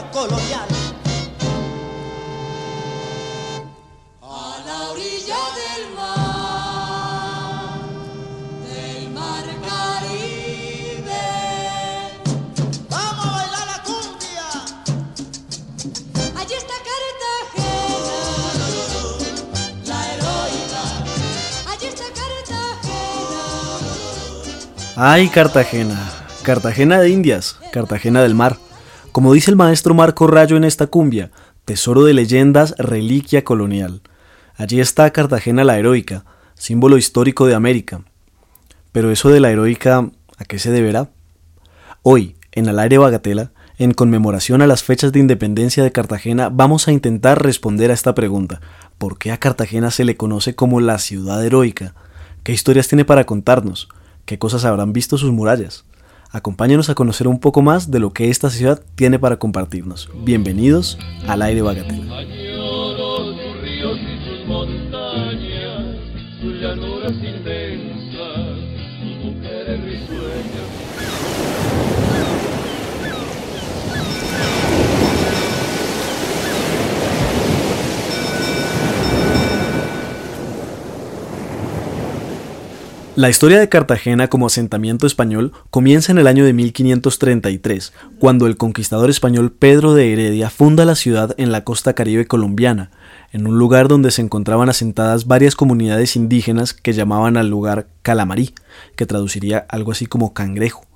reliquia colonial. A la orilla del mar, del mar Caribe. ¡Vamos a bailar la cumbia! Allí está Cartagena, la heroica. Allí está Cartagena. ¡Ay, Cartagena! Cartagena de Indias, Cartagena del Mar. Como dice el maestro Marco Rayo en esta cumbia, tesoro de leyendas, reliquia colonial. Allí está Cartagena la heroica, símbolo histórico de América. Pero eso de la heroica, ¿a qué se deberá? Hoy, en Al aire Bagatela, en conmemoración a las fechas de independencia de Cartagena, vamos a intentar responder a esta pregunta. ¿Por qué a Cartagena se le conoce como la ciudad heroica? ¿Qué historias tiene para contarnos? ¿Qué cosas habrán visto sus murallas? Acompáñenos a conocer un poco más de lo que esta ciudad tiene para compartirnos. Bienvenidos al aire Bagatela. La historia de Cartagena como asentamiento español comienza en el año de 1533, cuando el conquistador español Pedro de Heredia funda la ciudad en la costa caribe colombiana, en un lugar donde se encontraban asentadas varias comunidades indígenas que llamaban al lugar Calamarí, que traduciría algo así como cangrejo.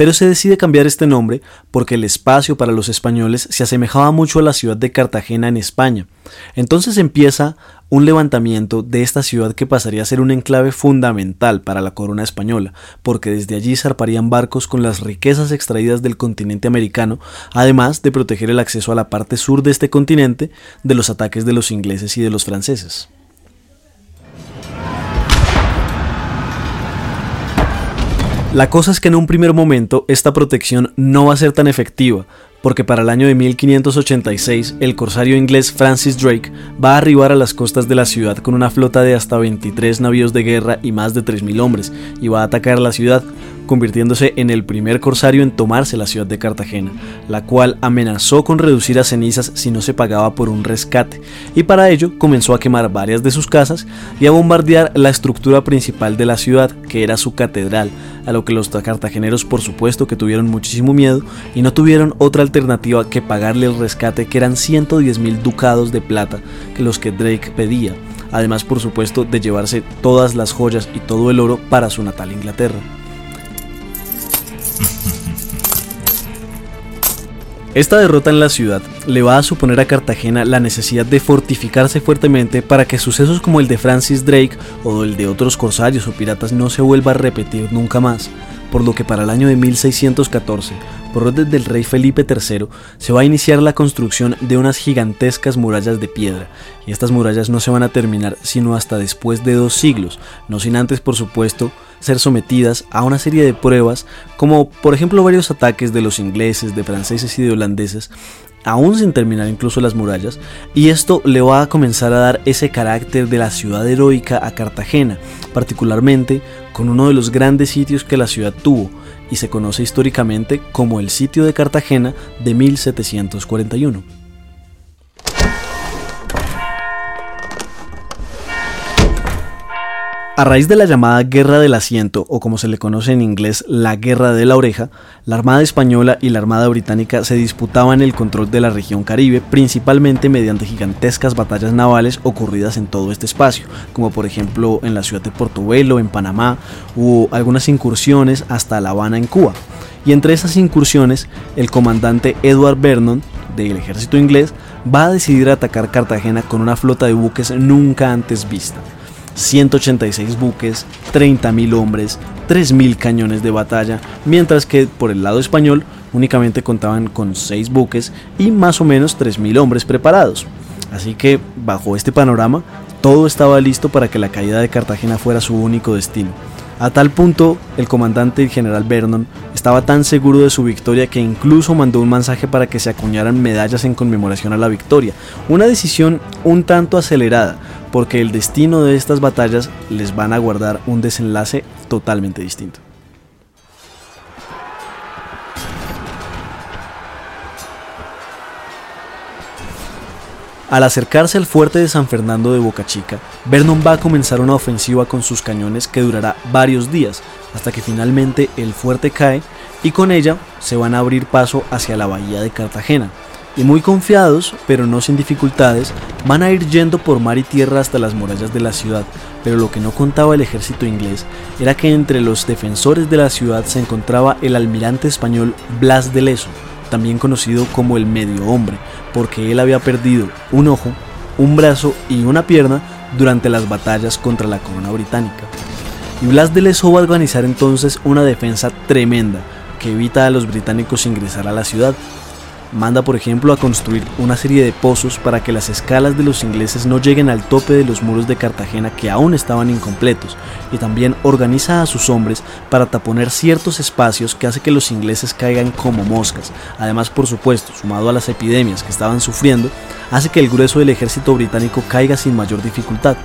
Pero se decide cambiar este nombre porque el espacio para los españoles se asemejaba mucho a la ciudad de Cartagena en España. Entonces empieza un levantamiento de esta ciudad que pasaría a ser un enclave fundamental para la corona española, porque desde allí zarparían barcos con las riquezas extraídas del continente americano, además de proteger el acceso a la parte sur de este continente de los ataques de los ingleses y de los franceses. La cosa es que en un primer momento esta protección no va a ser tan efectiva, porque para el año de 1586 el corsario inglés Francis Drake va a arribar a las costas de la ciudad con una flota de hasta 23 navíos de guerra y más de 3.000 hombres, y va a atacar la ciudad, convirtiéndose en el primer corsario en tomarse la ciudad de Cartagena, la cual amenazó con reducir a cenizas si no se pagaba por un rescate, y para ello comenzó a quemar varias de sus casas y a bombardear la estructura principal de la ciudad, que era su catedral, a lo que los cartageneros por supuesto que tuvieron muchísimo miedo y no tuvieron otra alternativa que pagarle el rescate que eran 110 mil ducados de plata que los que Drake pedía, además por supuesto de llevarse todas las joyas y todo el oro para su natal Inglaterra. Esta derrota en la ciudad le va a suponer a Cartagena la necesidad de fortificarse fuertemente para que sucesos como el de Francis Drake o el de otros corsarios o piratas no se vuelva a repetir nunca más, por lo que para el año de 1614, por orden del rey Felipe III, se va a iniciar la construcción de unas gigantescas murallas de piedra, y estas murallas no se van a terminar sino hasta después de dos siglos, no sin antes por supuesto ser sometidas a una serie de pruebas, como por ejemplo varios ataques de los ingleses, de franceses y de holandeses, aún sin terminar incluso las murallas, y esto le va a comenzar a dar ese carácter de la ciudad heroica a Cartagena, particularmente con uno de los grandes sitios que la ciudad tuvo, y se conoce históricamente como el sitio de Cartagena de 1741. A raíz de la llamada Guerra del Asiento, o como se le conoce en inglés, la Guerra de la Oreja, la Armada Española y la Armada Británica se disputaban el control de la región caribe, principalmente mediante gigantescas batallas navales ocurridas en todo este espacio, como por ejemplo en la ciudad de Portobelo, en Panamá, o algunas incursiones hasta La Habana, en Cuba. Y entre esas incursiones, el comandante Edward Vernon, del ejército inglés, va a decidir atacar Cartagena con una flota de buques nunca antes vista. 186 buques, 30.000 hombres, 3.000 cañones de batalla, mientras que por el lado español únicamente contaban con 6 buques y más o menos 3.000 hombres preparados. Así que, bajo este panorama, todo estaba listo para que la caída de Cartagena fuera su único destino. A tal punto, el comandante general Vernon estaba tan seguro de su victoria que incluso mandó un mensaje para que se acuñaran medallas en conmemoración a la victoria. Una decisión un tanto acelerada, porque el destino de estas batallas les van a guardar un desenlace totalmente distinto. Al acercarse al fuerte de San Fernando de Boca Chica, Vernon va a comenzar una ofensiva con sus cañones que durará varios días, hasta que finalmente el fuerte cae y con ella se van a abrir paso hacia la bahía de Cartagena, y muy confiados, pero no sin dificultades, van a ir yendo por mar y tierra hasta las murallas de la ciudad, pero lo que no contaba el ejército inglés era que entre los defensores de la ciudad se encontraba el almirante español Blas de Leso, también conocido como el medio hombre, porque él había perdido un ojo, un brazo y una pierna durante las batallas contra la corona británica. Y Blas de Leso va a organizar entonces una defensa tremenda que evita a los británicos ingresar a la ciudad Manda, por ejemplo, a construir una serie de pozos para que las escalas de los ingleses no lleguen al tope de los muros de Cartagena que aún estaban incompletos, y también organiza a sus hombres para taponer ciertos espacios que hace que los ingleses caigan como moscas. Además, por supuesto, sumado a las epidemias que estaban sufriendo, hace que el grueso del ejército británico caiga sin mayor dificultad.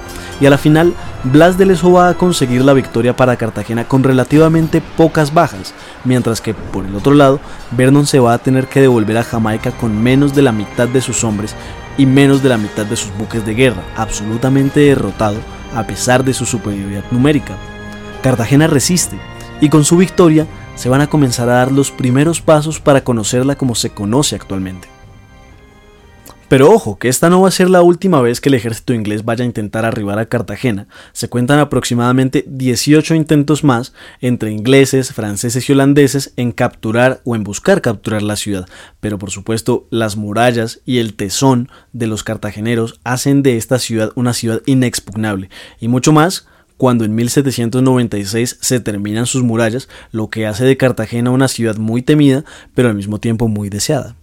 Y a la final, Blas de Leso va a conseguir la victoria para Cartagena con relativamente pocas bajas, mientras que por el otro lado, Vernon se va a tener que devolver a Jamaica con menos de la mitad de sus hombres y menos de la mitad de sus buques de guerra, absolutamente derrotado a pesar de su superioridad numérica. Cartagena resiste y con su victoria se van a comenzar a dar los primeros pasos para conocerla como se conoce actualmente. Pero ojo, que esta no va a ser la última vez que el ejército inglés vaya a intentar arribar a Cartagena. Se cuentan aproximadamente 18 intentos más entre ingleses, franceses y holandeses en capturar o en buscar capturar la ciudad. Pero por supuesto, las murallas y el tesón de los cartageneros hacen de esta ciudad una ciudad inexpugnable. Y mucho más cuando en 1796 se terminan sus murallas, lo que hace de Cartagena una ciudad muy temida, pero al mismo tiempo muy deseada.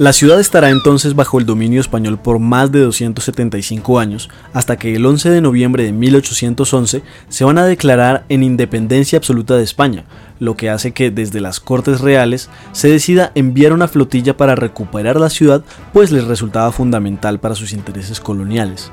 La ciudad estará entonces bajo el dominio español por más de 275 años, hasta que el 11 de noviembre de 1811 se van a declarar en independencia absoluta de España, lo que hace que desde las Cortes Reales se decida enviar una flotilla para recuperar la ciudad, pues les resultaba fundamental para sus intereses coloniales.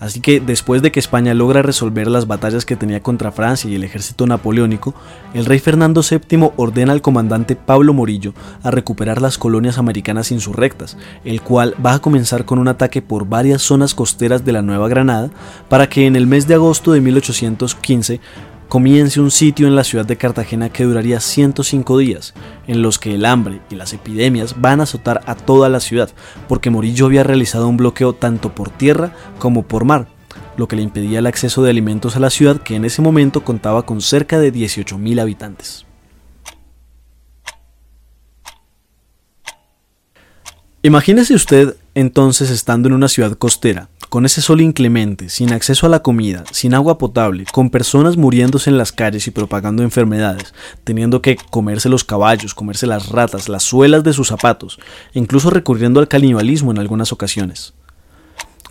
Así que después de que España logra resolver las batallas que tenía contra Francia y el ejército napoleónico, el rey Fernando VII ordena al comandante Pablo Morillo a recuperar las colonias americanas insurrectas, el cual va a comenzar con un ataque por varias zonas costeras de la Nueva Granada para que en el mes de agosto de 1815 comience un sitio en la ciudad de Cartagena que duraría 105 días, en los que el hambre y las epidemias van a azotar a toda la ciudad, porque Morillo había realizado un bloqueo tanto por tierra como por mar, lo que le impedía el acceso de alimentos a la ciudad que en ese momento contaba con cerca de 18.000 habitantes. Imagínese usted entonces estando en una ciudad costera, con ese sol inclemente, sin acceso a la comida, sin agua potable, con personas muriéndose en las calles y propagando enfermedades, teniendo que comerse los caballos, comerse las ratas, las suelas de sus zapatos, incluso recurriendo al canibalismo en algunas ocasiones.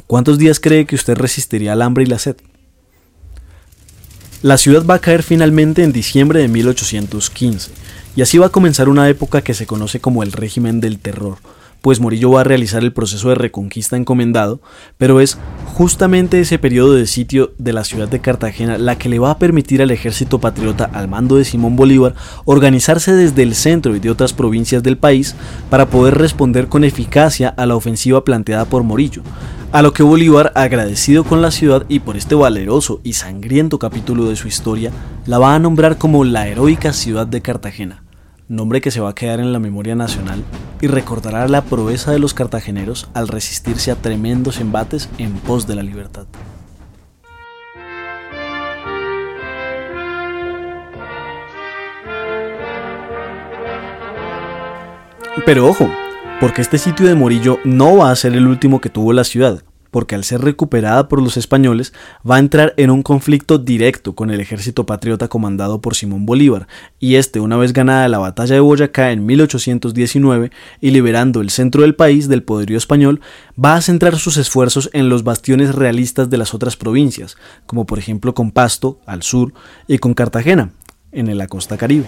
¿Cuántos días cree que usted resistiría al hambre y la sed? La ciudad va a caer finalmente en diciembre de 1815, y así va a comenzar una época que se conoce como el régimen del terror, pues Morillo va a realizar el proceso de reconquista encomendado, pero es justamente ese periodo de sitio de la ciudad de Cartagena la que le va a permitir al ejército patriota al mando de Simón Bolívar organizarse desde el centro y de otras provincias del país para poder responder con eficacia a la ofensiva planteada por Morillo, a lo que Bolívar, agradecido con la ciudad y por este valeroso y sangriento capítulo de su historia, la va a nombrar como la heroica ciudad de Cartagena nombre que se va a quedar en la memoria nacional y recordará la proeza de los cartageneros al resistirse a tremendos embates en pos de la libertad. Pero ojo, porque este sitio de Morillo no va a ser el último que tuvo la ciudad, porque al ser recuperada por los españoles va a entrar en un conflicto directo con el ejército patriota comandado por Simón Bolívar, y este una vez ganada la batalla de Boyacá en 1819 y liberando el centro del país del poderío español, va a centrar sus esfuerzos en los bastiones realistas de las otras provincias, como por ejemplo con Pasto, al sur, y con Cartagena, en la costa caribe.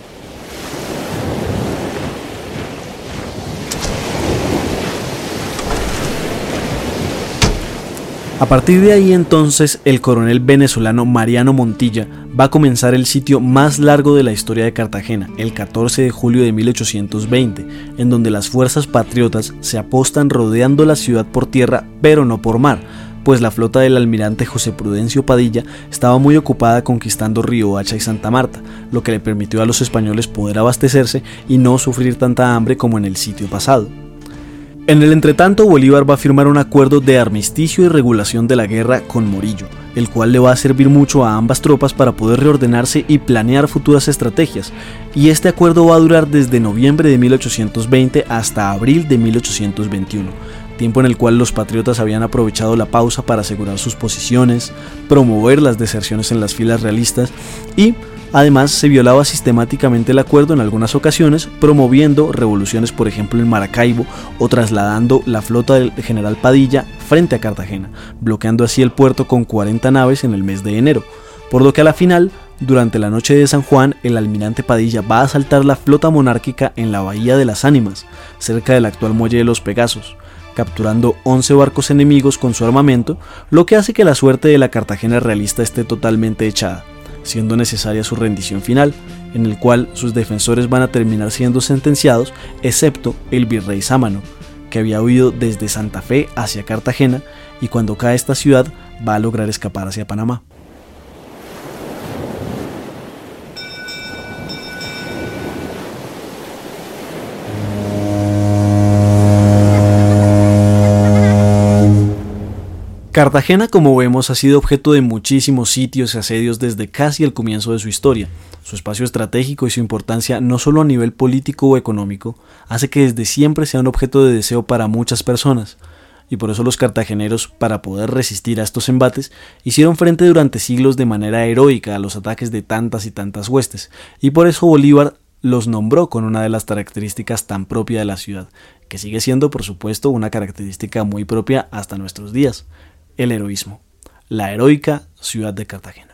A partir de ahí entonces el coronel venezolano Mariano Montilla va a comenzar el sitio más largo de la historia de Cartagena, el 14 de julio de 1820, en donde las fuerzas patriotas se apostan rodeando la ciudad por tierra, pero no por mar, pues la flota del almirante José Prudencio Padilla estaba muy ocupada conquistando Río Hacha y Santa Marta, lo que le permitió a los españoles poder abastecerse y no sufrir tanta hambre como en el sitio pasado. En el entretanto, Bolívar va a firmar un acuerdo de armisticio y regulación de la guerra con Morillo, el cual le va a servir mucho a ambas tropas para poder reordenarse y planear futuras estrategias, y este acuerdo va a durar desde noviembre de 1820 hasta abril de 1821, tiempo en el cual los patriotas habían aprovechado la pausa para asegurar sus posiciones, promover las deserciones en las filas realistas y Además, se violaba sistemáticamente el acuerdo en algunas ocasiones, promoviendo revoluciones, por ejemplo, en Maracaibo o trasladando la flota del general Padilla frente a Cartagena, bloqueando así el puerto con 40 naves en el mes de enero. Por lo que a la final, durante la noche de San Juan, el almirante Padilla va a asaltar la flota monárquica en la Bahía de las Ánimas, cerca del actual muelle de los Pegasos capturando 11 barcos enemigos con su armamento, lo que hace que la suerte de la Cartagena realista esté totalmente echada siendo necesaria su rendición final, en el cual sus defensores van a terminar siendo sentenciados, excepto el virrey Sámano, que había huido desde Santa Fe hacia Cartagena y cuando cae esta ciudad va a lograr escapar hacia Panamá. Cartagena, como vemos, ha sido objeto de muchísimos sitios y asedios desde casi el comienzo de su historia. Su espacio estratégico y su importancia, no solo a nivel político o económico, hace que desde siempre sea un objeto de deseo para muchas personas. Y por eso los cartageneros, para poder resistir a estos embates, hicieron frente durante siglos de manera heroica a los ataques de tantas y tantas huestes. Y por eso Bolívar los nombró con una de las características tan propia de la ciudad, que sigue siendo por supuesto una característica muy propia hasta nuestros días, el heroísmo, la heroica ciudad de Cartagena.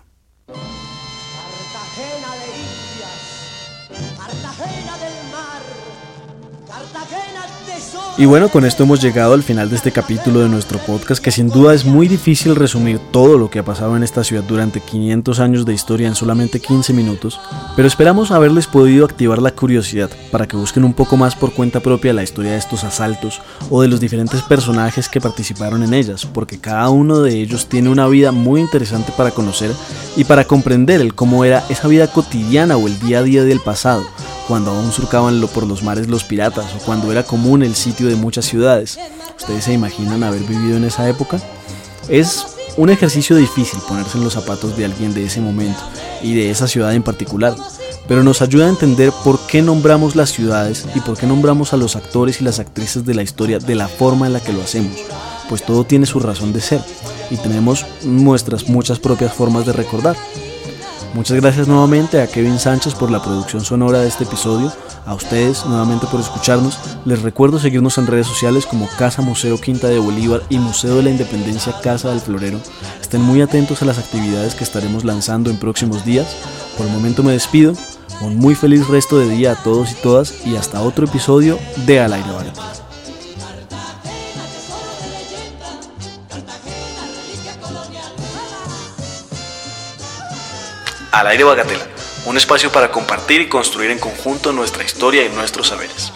Y bueno, con esto hemos llegado al final de este capítulo de nuestro podcast, que sin duda es muy difícil resumir todo lo que ha pasado en esta ciudad durante 500 años de historia en solamente 15 minutos, pero esperamos haberles podido activar la curiosidad para que busquen un poco más por cuenta propia la historia de estos asaltos o de los diferentes personajes que participaron en ellas, porque cada uno de ellos tiene una vida muy interesante para conocer y para comprender el cómo era esa vida cotidiana o el día a día del pasado cuando aún surcaban por los mares los piratas o cuando era común el sitio de muchas ciudades. ¿Ustedes se imaginan haber vivido en esa época? Es un ejercicio difícil ponerse en los zapatos de alguien de ese momento y de esa ciudad en particular, pero nos ayuda a entender por qué nombramos las ciudades y por qué nombramos a los actores y las actrices de la historia de la forma en la que lo hacemos, pues todo tiene su razón de ser y tenemos nuestras muchas propias formas de recordar. Muchas gracias nuevamente a Kevin Sánchez por la producción sonora de este episodio, a ustedes nuevamente por escucharnos. Les recuerdo seguirnos en redes sociales como Casa Museo Quinta de Bolívar y Museo de la Independencia Casa del Florero. Estén muy atentos a las actividades que estaremos lanzando en próximos días. Por el momento me despido. Un muy feliz resto de día a todos y todas y hasta otro episodio de Al aire. Al aire Bagatela, un espacio para compartir y construir en conjunto nuestra historia y nuestros saberes.